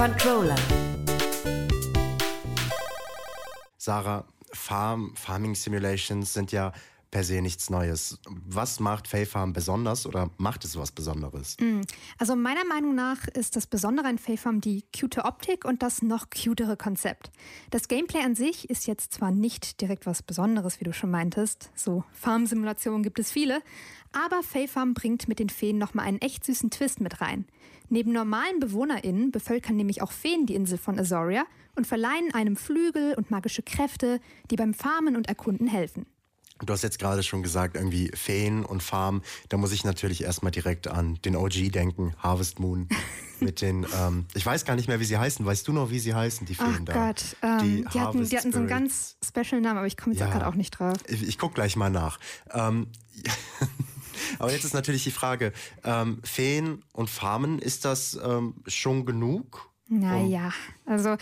Controller. Sarah, Farm, Farming Simulations sind ja per se nichts Neues. Was macht Fae Farm besonders oder macht es was Besonderes? Also meiner Meinung nach ist das Besondere an Fae Farm die cute Optik und das noch cutere Konzept. Das Gameplay an sich ist jetzt zwar nicht direkt was Besonderes, wie du schon meintest, so Farm-Simulationen gibt es viele, aber Fae Farm bringt mit den Feen nochmal einen echt süßen Twist mit rein. Neben normalen BewohnerInnen bevölkern nämlich auch Feen die Insel von Azoria und verleihen einem Flügel und magische Kräfte, die beim Farmen und Erkunden helfen. Du hast jetzt gerade schon gesagt, irgendwie Feen und Farm. Da muss ich natürlich erstmal direkt an den OG denken, Harvest Moon. Mit den, ähm, ich weiß gar nicht mehr, wie sie heißen. Weißt du noch, wie sie heißen, die Feen Ach da? Gott, ähm, die, hatten, die hatten so einen ganz special Namen, aber ich komme jetzt Ja. auch gerade auch nicht drauf. Ich, ich guck gleich mal nach. Ähm, aber jetzt ist natürlich die Frage, ähm, Feen und Farmen, ist das ähm, schon genug? Naja, also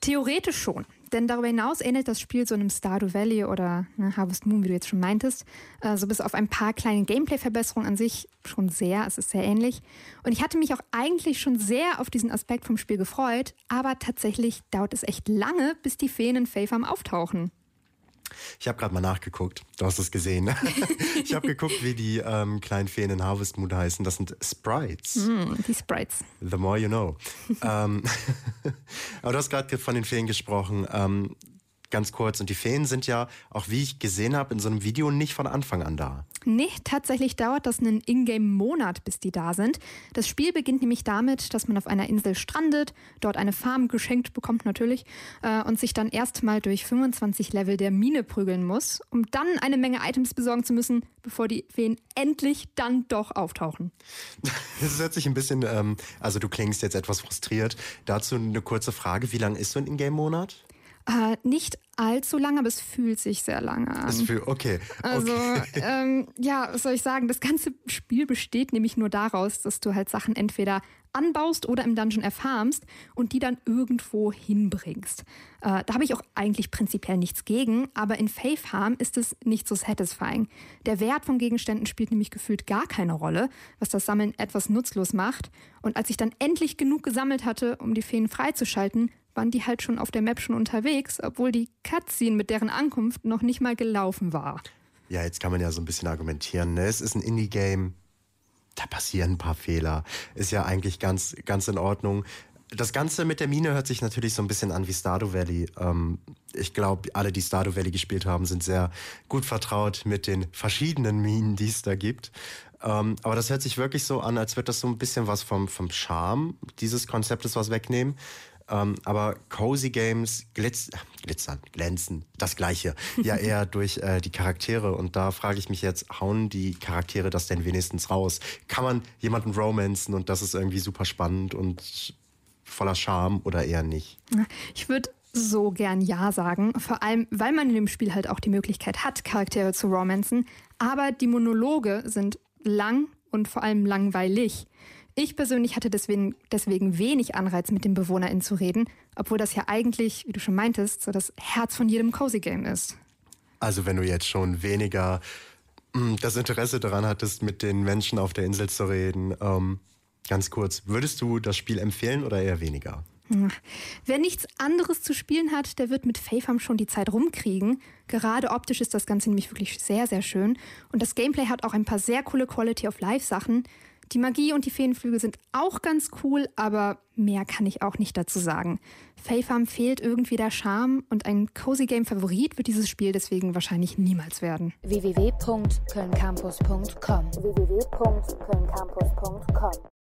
theoretisch schon. Denn darüber hinaus ähnelt das Spiel so einem Stardew Valley oder ne, Harvest Moon, wie du jetzt schon meintest. Äh, so bis auf ein paar kleine Gameplay-Verbesserungen an sich schon sehr. Es ist sehr ähnlich. Und ich hatte mich auch eigentlich schon sehr auf diesen Aspekt vom Spiel gefreut. Aber tatsächlich dauert es echt lange, bis die Feen in Fae Farm auftauchen. Ich habe gerade mal nachgeguckt. Du hast es gesehen. ich habe geguckt, wie die ähm, kleinen Feen in Harvest Moon heißen. Das sind Sprites. Hm, die Sprites. The more you know. ähm, aber du hast gerade von den Feen gesprochen. Ähm, ganz kurz. Und die Feen sind ja, auch wie ich gesehen habe, in so einem Video nicht von Anfang an da. Nee, tatsächlich dauert das einen Ingame-Monat, bis die da sind. Das Spiel beginnt nämlich damit, dass man auf einer Insel strandet, dort eine Farm geschenkt bekommt natürlich äh, und sich dann erstmal durch 25 Level der Mine prügeln muss, um dann eine Menge Items besorgen zu müssen, bevor die Feen endlich dann doch auftauchen. Das hört sich ein bisschen, ähm, also du klingst jetzt etwas frustriert. Dazu eine kurze Frage. Wie lang ist so ein Ingame-Monat? Äh, nicht allzu lange, aber es fühlt sich sehr lange an. Das für, okay. Also, okay. ähm, ja, was soll ich sagen? Das ganze Spiel besteht nämlich nur daraus, dass du halt Sachen entweder anbaust oder im Dungeon erfarmst und die dann irgendwo hinbringst. Äh, da habe ich auch eigentlich prinzipiell nichts gegen, aber in Fae Farm ist es nicht so satisfying. Der Wert von Gegenständen spielt nämlich gefühlt gar keine Rolle, was das Sammeln etwas nutzlos macht. Und als ich dann endlich genug gesammelt hatte, um die Feen freizuschalten, waren die halt schon auf der Map schon unterwegs, obwohl die Cutscene mit deren Ankunft noch nicht mal gelaufen war. Ja, jetzt kann man ja so ein bisschen argumentieren. Ne? Es ist ein Indie-Game. Da passieren ein paar Fehler. Ist ja eigentlich ganz, ganz in Ordnung. Das Ganze mit der Mine hört sich natürlich so ein bisschen an wie Stardew Valley. Ähm, ich glaube, alle, die Stardew Valley gespielt haben, sind sehr gut vertraut mit den verschiedenen Minen, die es da gibt. Ähm, aber das hört sich wirklich so an, als würde das so ein bisschen was vom, vom Charme dieses Konzeptes was wegnehmen. Ähm, aber Cozy Games glitz, glitzern, glänzen, das Gleiche. Ja, eher durch äh, die Charaktere. Und da frage ich mich jetzt, hauen die Charaktere das denn wenigstens raus? Kann man jemanden romanzen und das ist irgendwie super spannend und voller Charme oder eher nicht? Ich würde so gern Ja sagen, vor allem weil man in dem Spiel halt auch die Möglichkeit hat, Charaktere zu romanzen, aber die Monologe sind lang und vor allem langweilig. Ich persönlich hatte deswegen, deswegen wenig Anreiz, mit den BewohnerInnen zu reden, obwohl das ja eigentlich, wie du schon meintest, so das Herz von jedem Cozy Game ist. Also wenn du jetzt schon weniger mh, das Interesse daran hattest, mit den Menschen auf der Insel zu reden, ähm, ganz kurz, würdest du das Spiel empfehlen oder eher weniger? Wer nichts anderes zu spielen hat, der wird mit Fae Farm schon die Zeit rumkriegen. Gerade optisch ist das Ganze nämlich wirklich sehr, sehr schön. Und das Gameplay hat auch ein paar sehr coole Quality of Life Sachen. Die Magie und die Feenflügel sind auch ganz cool, aber mehr kann ich auch nicht dazu sagen. Fae Farm fehlt irgendwie der Charme und ein Cozy Game Favorit wird dieses Spiel deswegen wahrscheinlich niemals werden. www.kölncampus.com www.kölncampus.com